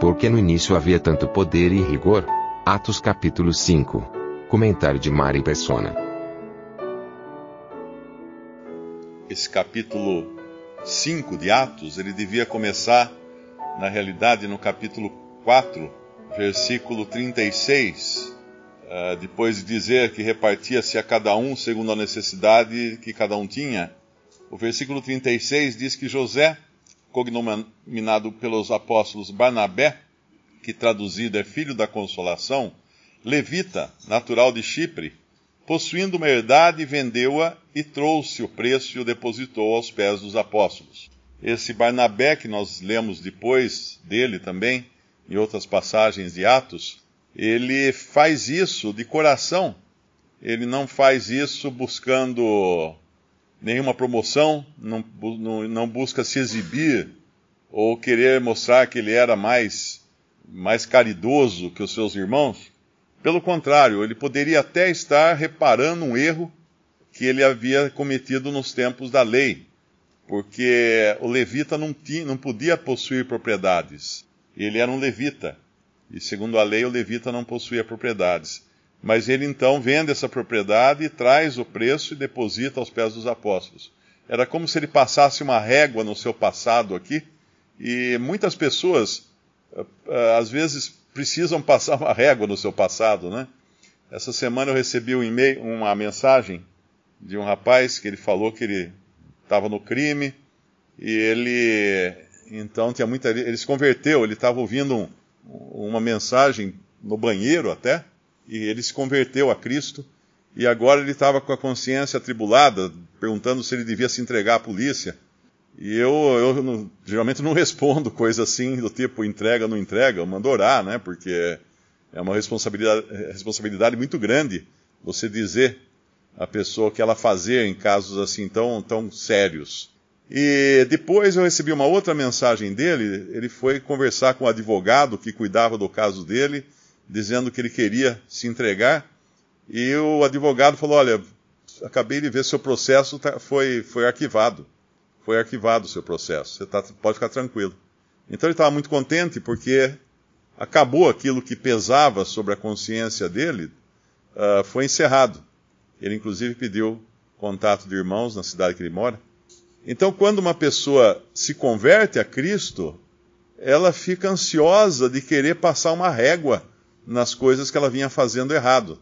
Porque no início havia tanto poder e rigor? Atos capítulo 5. Comentário de Mari Persona. Esse capítulo 5 de Atos, ele devia começar, na realidade, no capítulo 4, versículo 36, uh, depois de dizer que repartia-se a cada um segundo a necessidade que cada um tinha. O versículo 36 diz que José, cognominado pelos apóstolos Barnabé, que traduzido é filho da consolação, levita, natural de Chipre, possuindo uma herdade, vendeu-a e trouxe o preço e o depositou aos pés dos apóstolos. Esse Barnabé, que nós lemos depois dele também, em outras passagens de Atos, ele faz isso de coração. Ele não faz isso buscando nenhuma promoção, não, não, busca se exibir ou querer mostrar que ele era mais, mais caridoso que os seus irmãos. Pelo contrário, ele poderia até estar reparando um erro que ele havia cometido nos tempos da lei, porque o levita não, tinha, não podia possuir propriedades. Ele era um levita, e segundo a lei, o levita não possuía propriedades. Mas ele então vende essa propriedade, traz o preço e deposita aos pés dos apóstolos. Era como se ele passasse uma régua no seu passado aqui, e muitas pessoas, eh, eh, às vezes, precisam passar uma régua no seu passado, né? Essa semana eu recebi um e-mail, uma mensagem de um rapaz que ele falou que ele estava no crime e ele então tinha muita ele se converteu, ele estava ouvindo um, uma mensagem no banheiro até e ele se converteu a Cristo e agora ele estava com a consciência atribulada, perguntando se ele devia se entregar à polícia. E eu, eu não, geralmente não respondo coisa assim do tipo entrega ou não entrega, eu mando orar, né? Porque é uma responsabilidade, responsabilidade muito grande você dizer à pessoa o que ela fazer em casos assim tão, tão sérios. E depois eu recebi uma outra mensagem dele, ele foi conversar com o advogado que cuidava do caso dele, dizendo que ele queria se entregar, e o advogado falou, olha, acabei de ver seu processo tá, foi, foi arquivado foi arquivado o seu processo. Você tá, pode ficar tranquilo. Então ele estava muito contente porque acabou aquilo que pesava sobre a consciência dele, uh, foi encerrado. Ele inclusive pediu contato de irmãos na cidade que ele mora. Então, quando uma pessoa se converte a Cristo, ela fica ansiosa de querer passar uma régua nas coisas que ela vinha fazendo errado.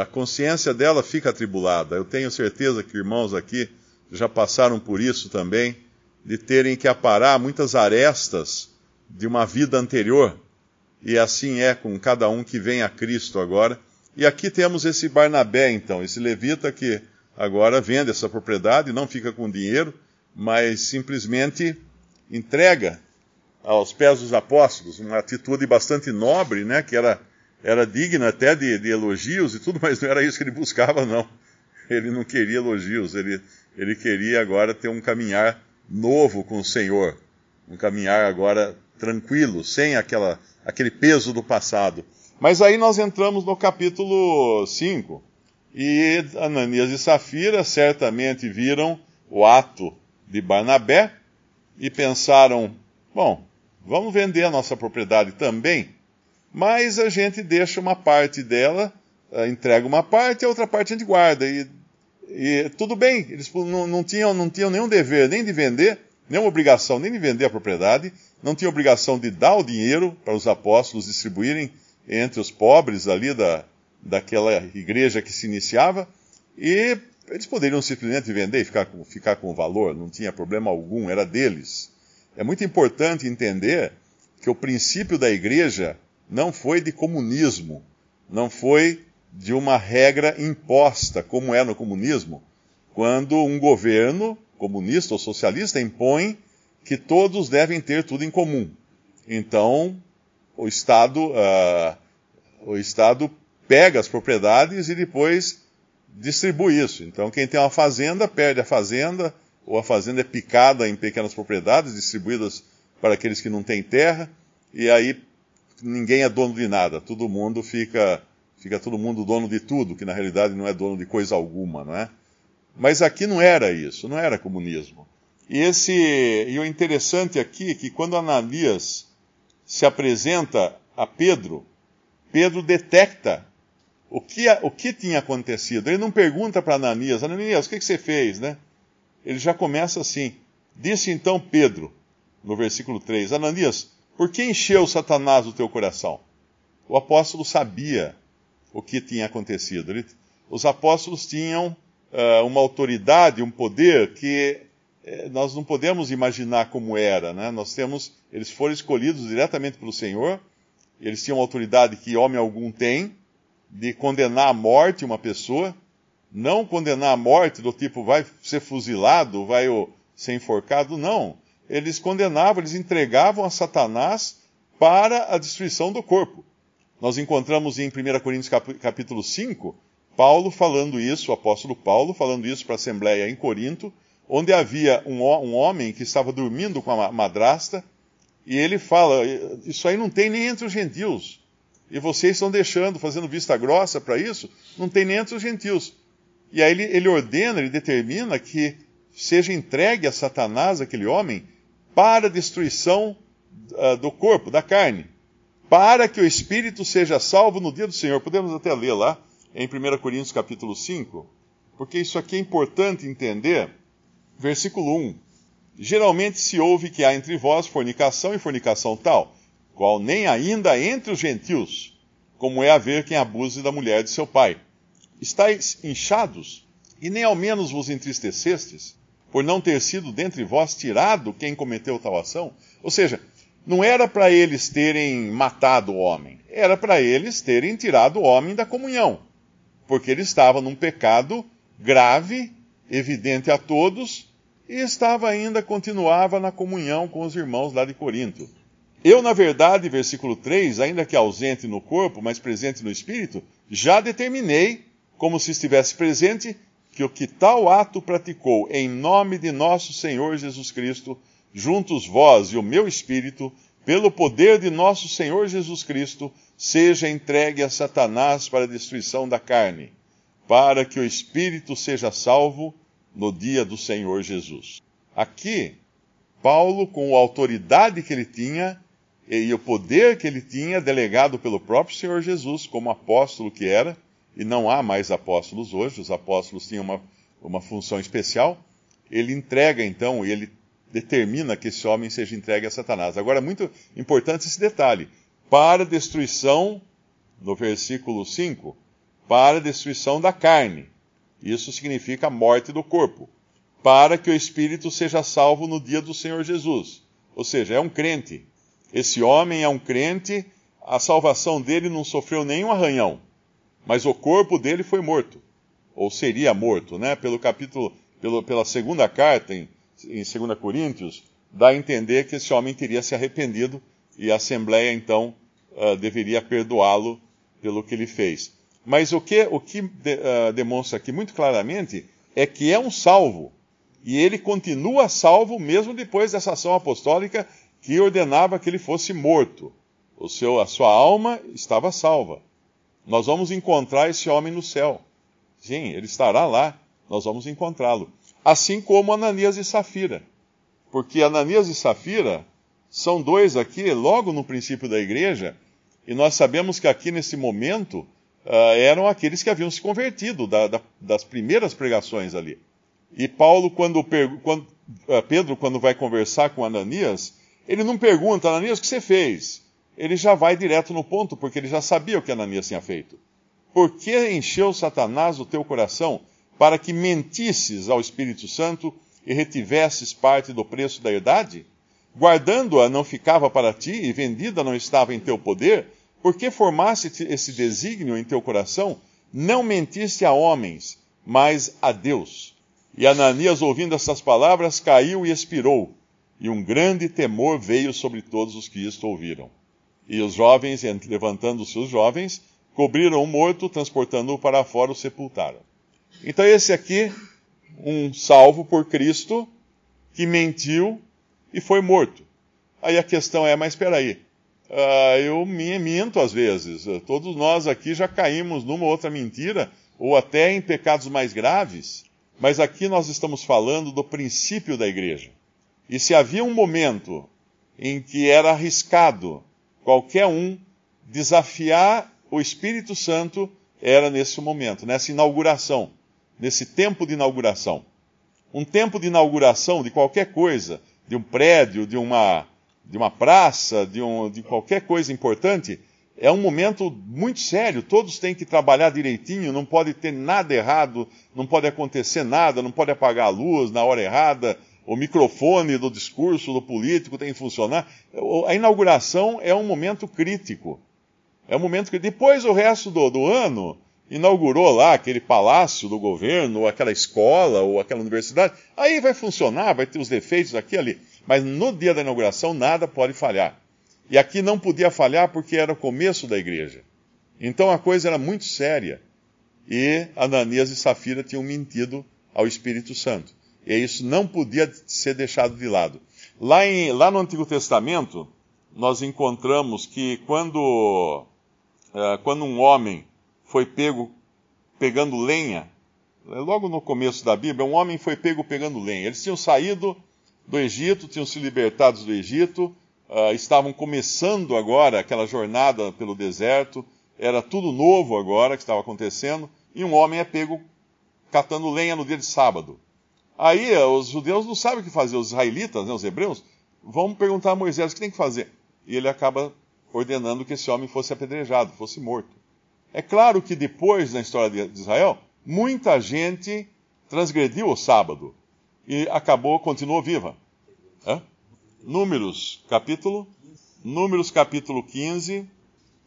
A consciência dela fica atribulada. Eu tenho certeza que irmãos aqui já passaram por isso também, de terem que aparar muitas arestas de uma vida anterior. E assim é com cada um que vem a Cristo agora. E aqui temos esse Barnabé, então, esse levita que agora vende essa propriedade, não fica com dinheiro, mas simplesmente entrega aos pés dos apóstolos, uma atitude bastante nobre, né, que era, era digna até de, de elogios e tudo, mas não era isso que ele buscava, não. Ele não queria elogios, ele ele queria agora ter um caminhar novo com o Senhor, um caminhar agora tranquilo, sem aquela, aquele peso do passado. Mas aí nós entramos no capítulo 5, e Ananias e Safira certamente viram o ato de Barnabé e pensaram: bom, vamos vender a nossa propriedade também, mas a gente deixa uma parte dela, eh, entrega uma parte a outra parte a gente guarda. E e tudo bem, eles não, não, tinham, não tinham nenhum dever nem de vender, nenhuma obrigação nem de vender a propriedade, não tinham obrigação de dar o dinheiro para os apóstolos distribuírem entre os pobres ali da, daquela igreja que se iniciava, e eles poderiam simplesmente vender e ficar com, ficar com o valor, não tinha problema algum, era deles. É muito importante entender que o princípio da igreja não foi de comunismo, não foi de uma regra imposta, como é no comunismo, quando um governo comunista ou socialista impõe que todos devem ter tudo em comum. Então, o Estado, uh, o Estado pega as propriedades e depois distribui isso. Então, quem tem uma fazenda perde a fazenda, ou a fazenda é picada em pequenas propriedades, distribuídas para aqueles que não têm terra, e aí ninguém é dono de nada. Todo mundo fica, fica todo mundo dono de tudo, que na realidade não é dono de coisa alguma, não é? Mas aqui não era isso, não era comunismo. E, esse, e o interessante aqui é que quando Ananias se apresenta a Pedro, Pedro detecta o que, o que tinha acontecido. Ele não pergunta para Ananias, Ananias, o que, que você fez, né? Ele já começa assim. Disse então Pedro, no versículo 3, Ananias, por que encheu Satanás o teu coração? O apóstolo sabia o que tinha acontecido. Ele, os apóstolos tinham uh, uma autoridade, um poder que uh, nós não podemos imaginar como era. Né? Nós temos, eles foram escolhidos diretamente pelo Senhor, eles tinham autoridade que homem algum tem, de condenar à morte uma pessoa, não condenar à morte do tipo vai ser fuzilado, vai ser enforcado, não. Eles condenavam, eles entregavam a Satanás para a destruição do corpo. Nós encontramos em 1 Coríntios capítulo 5, Paulo falando isso, o apóstolo Paulo falando isso para a Assembleia em Corinto, onde havia um, um homem que estava dormindo com a madrasta, e ele fala: Isso aí não tem nem entre os gentios. E vocês estão deixando, fazendo vista grossa para isso, não tem nem entre os gentios. E aí ele, ele ordena, ele determina que seja entregue a Satanás, aquele homem, para a destruição uh, do corpo, da carne, para que o espírito seja salvo no dia do Senhor. Podemos até ler lá, em 1 Coríntios capítulo 5, porque isso aqui é importante entender. Versículo 1. Geralmente se ouve que há entre vós fornicação e fornicação tal, qual nem ainda entre os gentios, como é haver quem abuse da mulher de seu pai. Estais inchados, e nem ao menos vos entristecestes, por não ter sido dentre vós tirado quem cometeu tal ação? Ou seja, não era para eles terem matado o homem, era para eles terem tirado o homem da comunhão porque ele estava num pecado grave, evidente a todos, e estava ainda, continuava na comunhão com os irmãos lá de Corinto. Eu, na verdade, versículo 3, ainda que ausente no corpo, mas presente no espírito, já determinei, como se estivesse presente, que o que tal ato praticou em nome de nosso Senhor Jesus Cristo, juntos vós e o meu espírito, pelo poder de nosso Senhor Jesus Cristo, seja entregue a Satanás para a destruição da carne, para que o espírito seja salvo no dia do Senhor Jesus. Aqui, Paulo, com a autoridade que ele tinha e o poder que ele tinha, delegado pelo próprio Senhor Jesus, como apóstolo que era, e não há mais apóstolos hoje, os apóstolos tinham uma, uma função especial, ele entrega então, ele determina que esse homem seja entregue a Satanás. Agora, muito importante esse detalhe: para destruição, no versículo 5, para destruição da carne. Isso significa a morte do corpo. Para que o espírito seja salvo no dia do Senhor Jesus. Ou seja, é um crente. Esse homem é um crente, a salvação dele não sofreu nenhum arranhão, mas o corpo dele foi morto, ou seria morto, né? Pelo capítulo, pelo, pela segunda carta, em em 2 Coríntios, dá a entender que esse homem teria se arrependido e a Assembleia, então, uh, deveria perdoá-lo pelo que ele fez. Mas o que, o que de, uh, demonstra aqui muito claramente é que é um salvo. E ele continua salvo mesmo depois dessa ação apostólica que ordenava que ele fosse morto. O seu, a sua alma estava salva. Nós vamos encontrar esse homem no céu. Sim, ele estará lá. Nós vamos encontrá-lo assim como Ananias e Safira. Porque Ananias e Safira são dois aqui, logo no princípio da igreja, e nós sabemos que aqui nesse momento uh, eram aqueles que haviam se convertido da, da, das primeiras pregações ali. E Paulo, quando, quando uh, Pedro, quando vai conversar com Ananias, ele não pergunta, Ananias, o que você fez? Ele já vai direto no ponto, porque ele já sabia o que Ananias tinha feito. Por que encheu Satanás o teu coração para que mentisses ao Espírito Santo e retivesses parte do preço da herdade? Guardando-a não ficava para ti e vendida não estava em teu poder? Por que formaste esse desígnio em teu coração? Não mentiste a homens, mas a Deus. E Ananias, ouvindo essas palavras, caiu e expirou, e um grande temor veio sobre todos os que isto ouviram. E os jovens, levantando-se os jovens, cobriram o morto, transportando-o para fora, o sepultaram. Então, esse aqui, um salvo por Cristo, que mentiu e foi morto. Aí a questão é, mas espera aí, uh, eu minto às vezes. Todos nós aqui já caímos numa outra mentira, ou até em pecados mais graves. Mas aqui nós estamos falando do princípio da igreja. E se havia um momento em que era arriscado qualquer um desafiar o Espírito Santo, era nesse momento, nessa inauguração, nesse tempo de inauguração. Um tempo de inauguração de qualquer coisa, de um prédio, de uma, de uma praça, de, um, de qualquer coisa importante, é um momento muito sério. Todos têm que trabalhar direitinho, não pode ter nada errado, não pode acontecer nada, não pode apagar a luz na hora errada, o microfone do discurso do político tem que funcionar. A inauguração é um momento crítico. É um momento que depois o resto do, do ano inaugurou lá aquele palácio do governo, ou aquela escola, ou aquela universidade, aí vai funcionar, vai ter os defeitos aqui e ali. Mas no dia da inauguração nada pode falhar. E aqui não podia falhar porque era o começo da igreja. Então a coisa era muito séria. E Ananias e Safira tinham mentido ao Espírito Santo. E isso não podia ser deixado de lado. Lá, em, lá no Antigo Testamento, nós encontramos que quando, uh, quando um homem foi pego pegando lenha, logo no começo da Bíblia, um homem foi pego pegando lenha. Eles tinham saído do Egito, tinham se libertados do Egito, uh, estavam começando agora aquela jornada pelo deserto, era tudo novo agora que estava acontecendo, e um homem é pego catando lenha no dia de sábado. Aí uh, os judeus não sabem o que fazer, os israelitas, né, os hebreus, vão perguntar a Moisés o que tem que fazer. E ele acaba ordenando que esse homem fosse apedrejado, fosse morto. É claro que depois, na história de Israel, muita gente transgrediu o sábado e acabou, continuou viva. É? Números, capítulo, Números capítulo 15,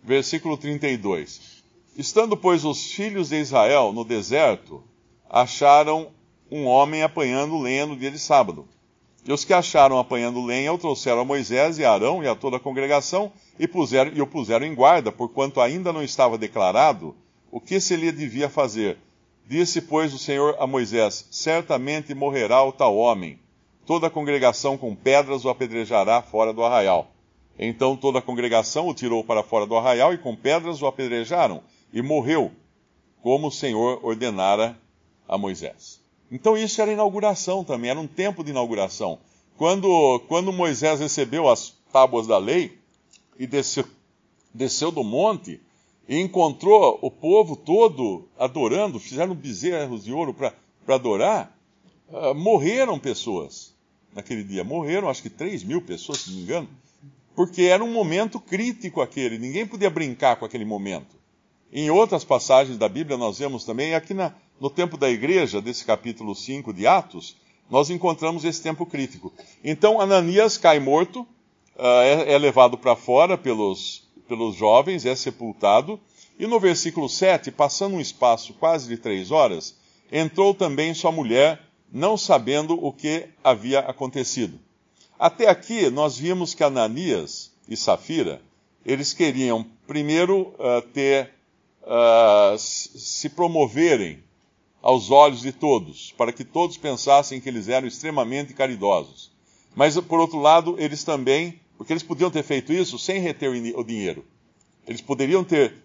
versículo 32. Estando, pois, os filhos de Israel no deserto, acharam um homem apanhando lenha no dia de sábado. E os que acharam apanhando lenha o trouxeram a Moisés e a Arão e a toda a congregação e, puseram, e o puseram em guarda, porquanto ainda não estava declarado o que se lhe devia fazer. Disse, pois, o Senhor a Moisés: Certamente morrerá o tal homem. Toda a congregação com pedras o apedrejará fora do arraial. Então toda a congregação o tirou para fora do arraial e com pedras o apedrejaram, e morreu, como o Senhor ordenara a Moisés. Então isso era inauguração também, era um tempo de inauguração. Quando, quando Moisés recebeu as tábuas da lei e desceu, desceu do monte e encontrou o povo todo adorando, fizeram bezerros de ouro para adorar, uh, morreram pessoas naquele dia. Morreram acho que 3 mil pessoas, se não me engano, porque era um momento crítico aquele, ninguém podia brincar com aquele momento. Em outras passagens da Bíblia nós vemos também, aqui na, no tempo da igreja, desse capítulo 5 de Atos, nós encontramos esse tempo crítico. Então Ananias cai morto, uh, é, é, levado para fora pelos, pelos jovens, é sepultado, e no versículo 7, passando um espaço quase de três horas, entrou também sua mulher, não sabendo o que havia acontecido. Até aqui nós vimos que Ananias e Safira, eles queriam primeiro uh, ter, uh, se promoverem aos olhos de todos, para que todos pensassem que eles eram extremamente caridosos. Mas, por outro lado, eles também, porque eles podiam ter feito isso sem reter o dinheiro. Eles poderiam ter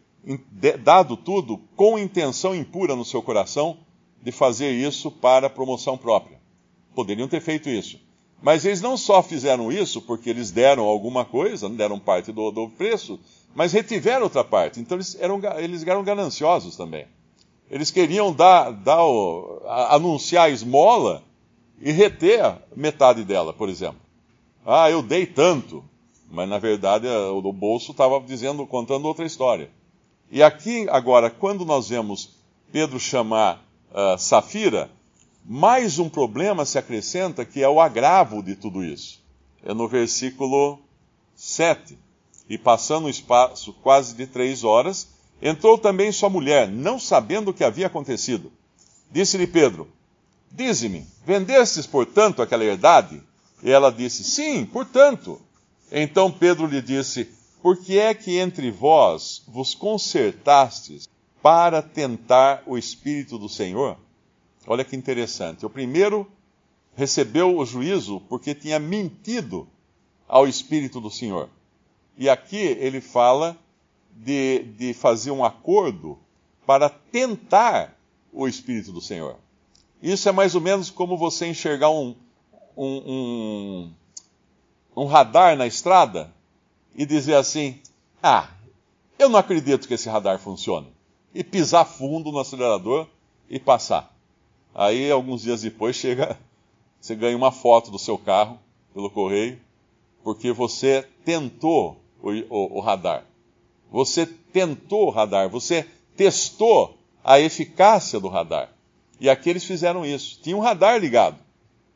dado tudo com intenção impura no seu coração de fazer isso para promoção própria. Poderiam ter feito isso. Mas eles não só fizeram isso porque eles deram alguma coisa, deram parte do, do preço, mas retiveram outra parte. Então eles eram, eles eram gananciosos também. Eles queriam dar, dar o, anunciar a esmola e reter metade dela, por exemplo. Ah, eu dei tanto, mas na verdade o bolso estava dizendo, contando outra história. E aqui agora, quando nós vemos Pedro chamar uh, Safira, mais um problema se acrescenta que é o agravo de tudo isso. É no versículo 7. E passando um espaço quase de três horas, Entrou também sua mulher, não sabendo o que havia acontecido. Disse-lhe Pedro: Dize-me, vendestes, portanto, aquela herdade? E ela disse: Sim, portanto. Então Pedro lhe disse: Por que é que entre vós vos consertastes para tentar o Espírito do Senhor? Olha que interessante. O primeiro recebeu o juízo porque tinha mentido ao Espírito do Senhor. E aqui ele fala de, de fazer um acordo para tentar o Espírito do Senhor. Isso é mais ou menos como você enxergar um, um, um, um radar na estrada e dizer assim: Ah, eu não acredito que esse radar funcione. E pisar fundo no acelerador e passar. Aí, alguns dias depois, chega, você ganha uma foto do seu carro pelo correio, porque você tentou o, o, o radar. Você tentou o radar, você testou a eficácia do radar. E aqueles fizeram isso. Tinha um radar ligado,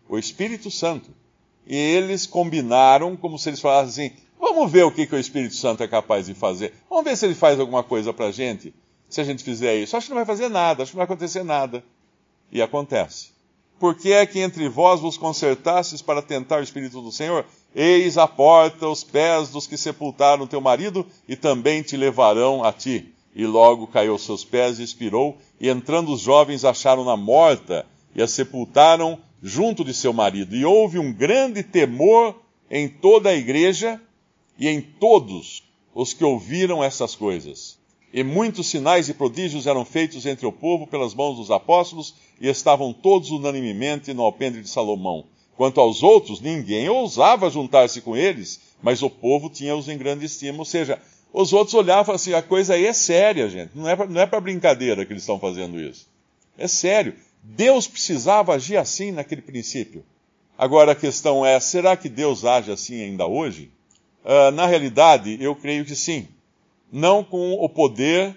o Espírito Santo. E eles combinaram como se eles falassem assim: vamos ver o que, que o Espírito Santo é capaz de fazer. Vamos ver se ele faz alguma coisa para a gente, se a gente fizer isso. Acho que não vai fazer nada, acho que não vai acontecer nada. E acontece. Por que é que entre vós vos consertastes para tentar o Espírito do Senhor? Eis a porta os pés dos que sepultaram teu marido e também te levarão a ti. E logo caiu aos seus pés e expirou, e entrando os jovens acharam-na morta e a sepultaram junto de seu marido. E houve um grande temor em toda a igreja e em todos os que ouviram essas coisas. E muitos sinais e prodígios eram feitos entre o povo pelas mãos dos apóstolos, e estavam todos unanimemente no alpendre de Salomão. Quanto aos outros, ninguém ousava juntar-se com eles, mas o povo tinha-os em grande estima. Ou seja, os outros olhavam assim: a coisa aí é séria, gente. Não é para é brincadeira que eles estão fazendo isso. É sério. Deus precisava agir assim naquele princípio. Agora a questão é: será que Deus age assim ainda hoje? Uh, na realidade, eu creio que sim. Não com o poder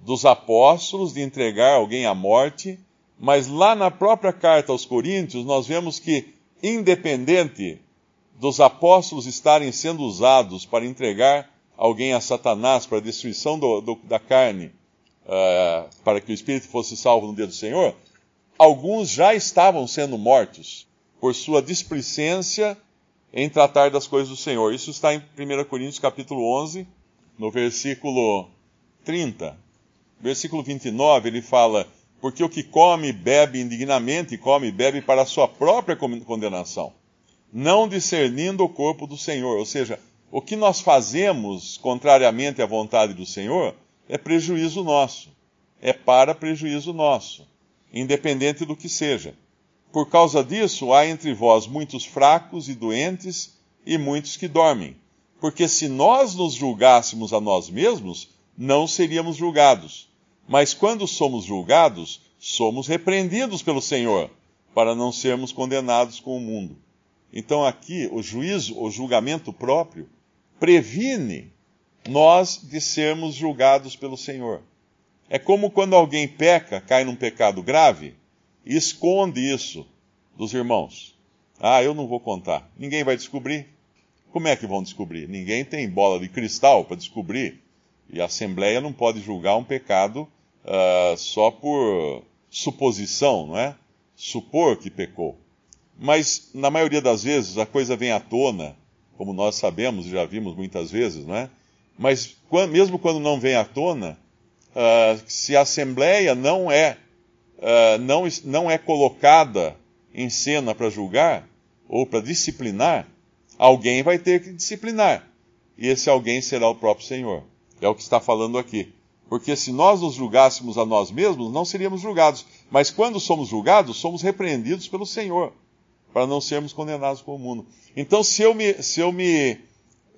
dos apóstolos de entregar alguém à morte, mas lá na própria carta aos Coríntios, nós vemos que, independente dos apóstolos estarem sendo usados para entregar alguém a Satanás para a destruição do, do, da carne, uh, para que o espírito fosse salvo no dia do Senhor, alguns já estavam sendo mortos por sua displicência em tratar das coisas do Senhor. Isso está em 1 Coríntios capítulo 11, no versículo 30. Versículo 29, ele fala: Porque o que come e bebe indignamente, come e bebe para a sua própria condenação, não discernindo o corpo do Senhor. Ou seja, o que nós fazemos contrariamente à vontade do Senhor é prejuízo nosso. É para prejuízo nosso independente do que seja. Por causa disso, há entre vós muitos fracos e doentes e muitos que dormem. Porque se nós nos julgássemos a nós mesmos, não seríamos julgados. Mas quando somos julgados, somos repreendidos pelo Senhor, para não sermos condenados com o mundo. Então aqui, o juízo, o julgamento próprio, previne nós de sermos julgados pelo Senhor. É como quando alguém peca, cai num pecado grave e esconde isso dos irmãos. Ah, eu não vou contar. Ninguém vai descobrir. Como é que vão descobrir? Ninguém tem bola de cristal para descobrir. E a Assembleia não pode julgar um pecado uh, só por suposição, não é? Supor que pecou. Mas, na maioria das vezes, a coisa vem à tona, como nós sabemos e já vimos muitas vezes, não é? Mas, quando, mesmo quando não vem à tona, uh, se a Assembleia não é, uh, não, não é colocada em cena para julgar ou para disciplinar, alguém vai ter que disciplinar. E esse alguém será o próprio Senhor. É o que está falando aqui. Porque se nós nos julgássemos a nós mesmos, não seríamos julgados. Mas quando somos julgados, somos repreendidos pelo Senhor, para não sermos condenados com o mundo. Então, se eu me, se eu me,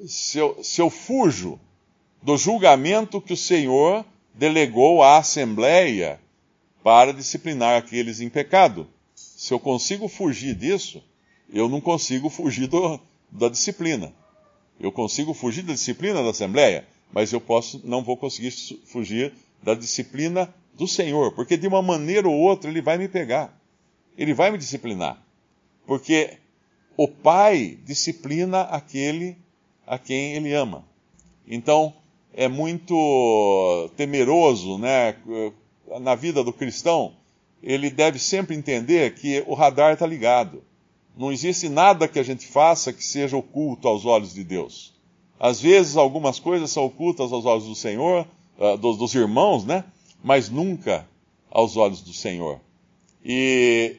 se eu, se eu fujo do julgamento que o Senhor delegou à Assembleia para disciplinar aqueles em pecado. Se eu consigo fugir disso, eu não consigo fugir do, da disciplina. Eu consigo fugir da disciplina da Assembleia, mas eu posso, não vou conseguir fugir da disciplina do Senhor, porque de uma maneira ou outra ele vai me pegar. Ele vai me disciplinar. Porque o Pai disciplina aquele a quem ele ama. Então, é muito temeroso né, na vida do cristão ele deve sempre entender que o radar está ligado. Não existe nada que a gente faça que seja oculto aos olhos de Deus. Às vezes algumas coisas são ocultas aos olhos do Senhor, uh, dos, dos, irmãos, né? Mas nunca aos olhos do Senhor. E,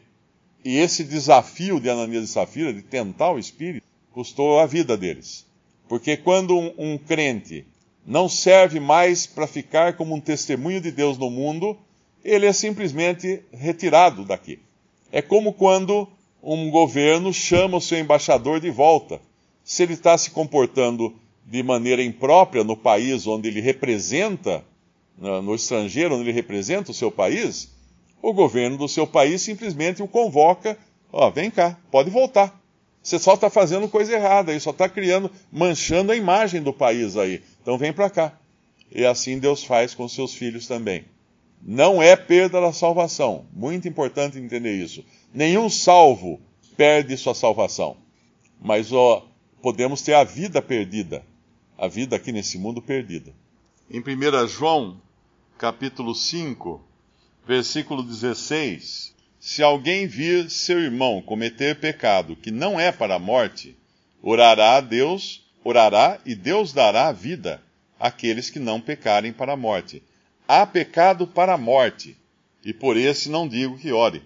e esse desafio de Ananias e Safira, de tentar o Espírito, custou a vida deles. Porque quando um, um crente não serve mais para ficar como um testemunho de Deus no mundo, ele é simplesmente retirado daqui. É como quando um governo chama o seu embaixador de volta. Se ele está se comportando de maneira imprópria no país onde ele representa, no estrangeiro onde ele representa o seu país, o governo do seu país simplesmente o convoca: ó, vem cá, pode voltar. Você só está fazendo coisa errada aí, só está criando, manchando a imagem do país aí. Então vem para cá. E assim Deus faz com seus filhos também. Não é perda da salvação. Muito importante entender isso. Nenhum salvo perde sua salvação. Mas ó, podemos ter a vida perdida a vida aqui nesse mundo perdida. Em 1 João, capítulo 5, versículo 16: Se alguém vir seu irmão cometer pecado que não é para a morte, orará a Deus, orará e Deus dará vida àqueles que não pecarem para a morte. Há pecado para a morte, e por esse não digo que ore.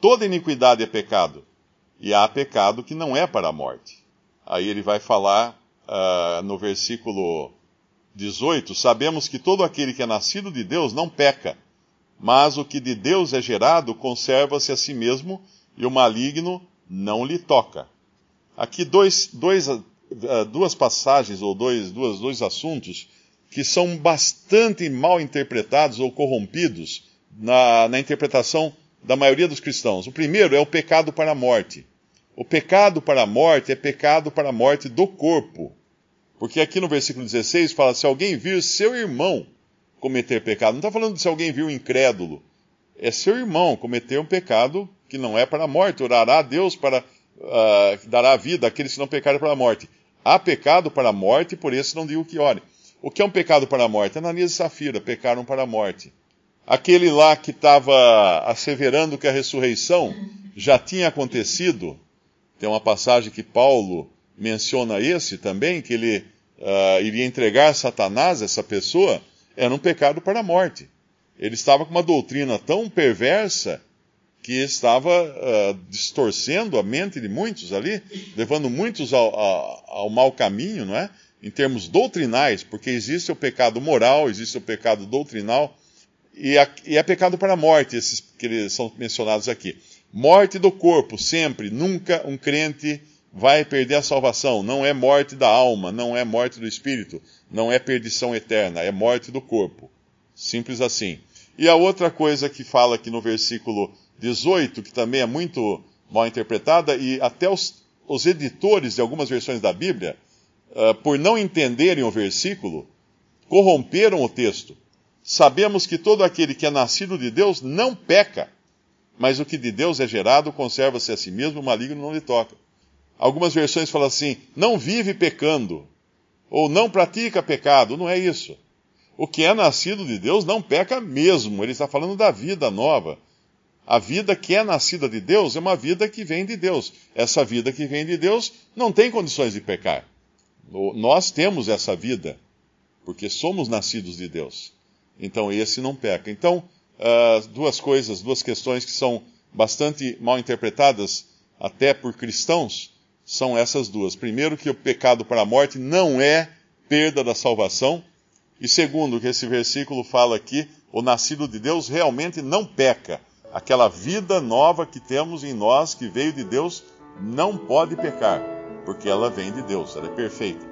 Toda iniquidade é pecado, e há pecado que não é para a morte. Aí ele vai falar uh, no versículo 18, sabemos que todo aquele que é nascido de Deus não peca, mas o que de Deus é gerado conserva-se a si mesmo e o maligno não lhe toca. Aqui dois, dois, uh, duas passagens ou dois, duas, dois assuntos que são bastante mal interpretados ou corrompidos na, na interpretação da maioria dos cristãos. O primeiro é o pecado para a morte. O pecado para a morte é pecado para a morte do corpo. Porque aqui no versículo 16 fala: se alguém vir seu irmão cometer pecado. Não está falando de se alguém viu incrédulo. É seu irmão cometer um pecado que não é para a morte. Orará a Deus para uh, dará vida àqueles que não pecarem para a morte. Há pecado para a morte, por isso não digo que ore. O que é um pecado para a morte? Ananias e Safira pecaram para a morte. Aquele lá que estava asseverando que a ressurreição já tinha acontecido, tem uma passagem que Paulo menciona esse também, que ele uh, iria entregar Satanás, essa pessoa, era um pecado para a morte. Ele estava com uma doutrina tão perversa que estava uh, distorcendo a mente de muitos ali, levando muitos ao, ao, ao mau caminho, não é? Em termos doutrinais, porque existe o pecado moral, existe o pecado doutrinal, e, a, e é pecado para a morte, esses que são mencionados aqui. Morte do corpo, sempre, nunca um crente vai perder a salvação. Não é morte da alma, não é morte do espírito, não é perdição eterna, é morte do corpo. Simples assim. E a outra coisa que fala aqui no versículo 18, que também é muito mal interpretada, e até os, os editores de algumas versões da Bíblia, uh, por não entenderem o versículo, corromperam o texto. Sabemos que todo aquele que é nascido de Deus não peca mas o que de Deus é gerado conserva-se a si mesmo, o maligno não lhe toca. Algumas versões falam assim: não vive pecando, ou não pratica pecado. Não é isso. O que é nascido de Deus não peca mesmo. Ele está falando da vida nova. A vida que é nascida de Deus é uma vida que vem de Deus. Essa vida que vem de Deus não tem condições de pecar. Nós temos essa vida, porque somos nascidos de Deus. Então esse não peca. Então, duas coisas, duas questões que são bastante mal interpretadas até por cristãos são essas duas. Primeiro, que o pecado para a morte não é perda da salvação. E segundo, que esse versículo fala aqui, o nascido de Deus realmente não peca. Aquela vida nova que temos em nós, que veio de Deus, não pode pecar, porque ela vem de Deus, ela é perfeita.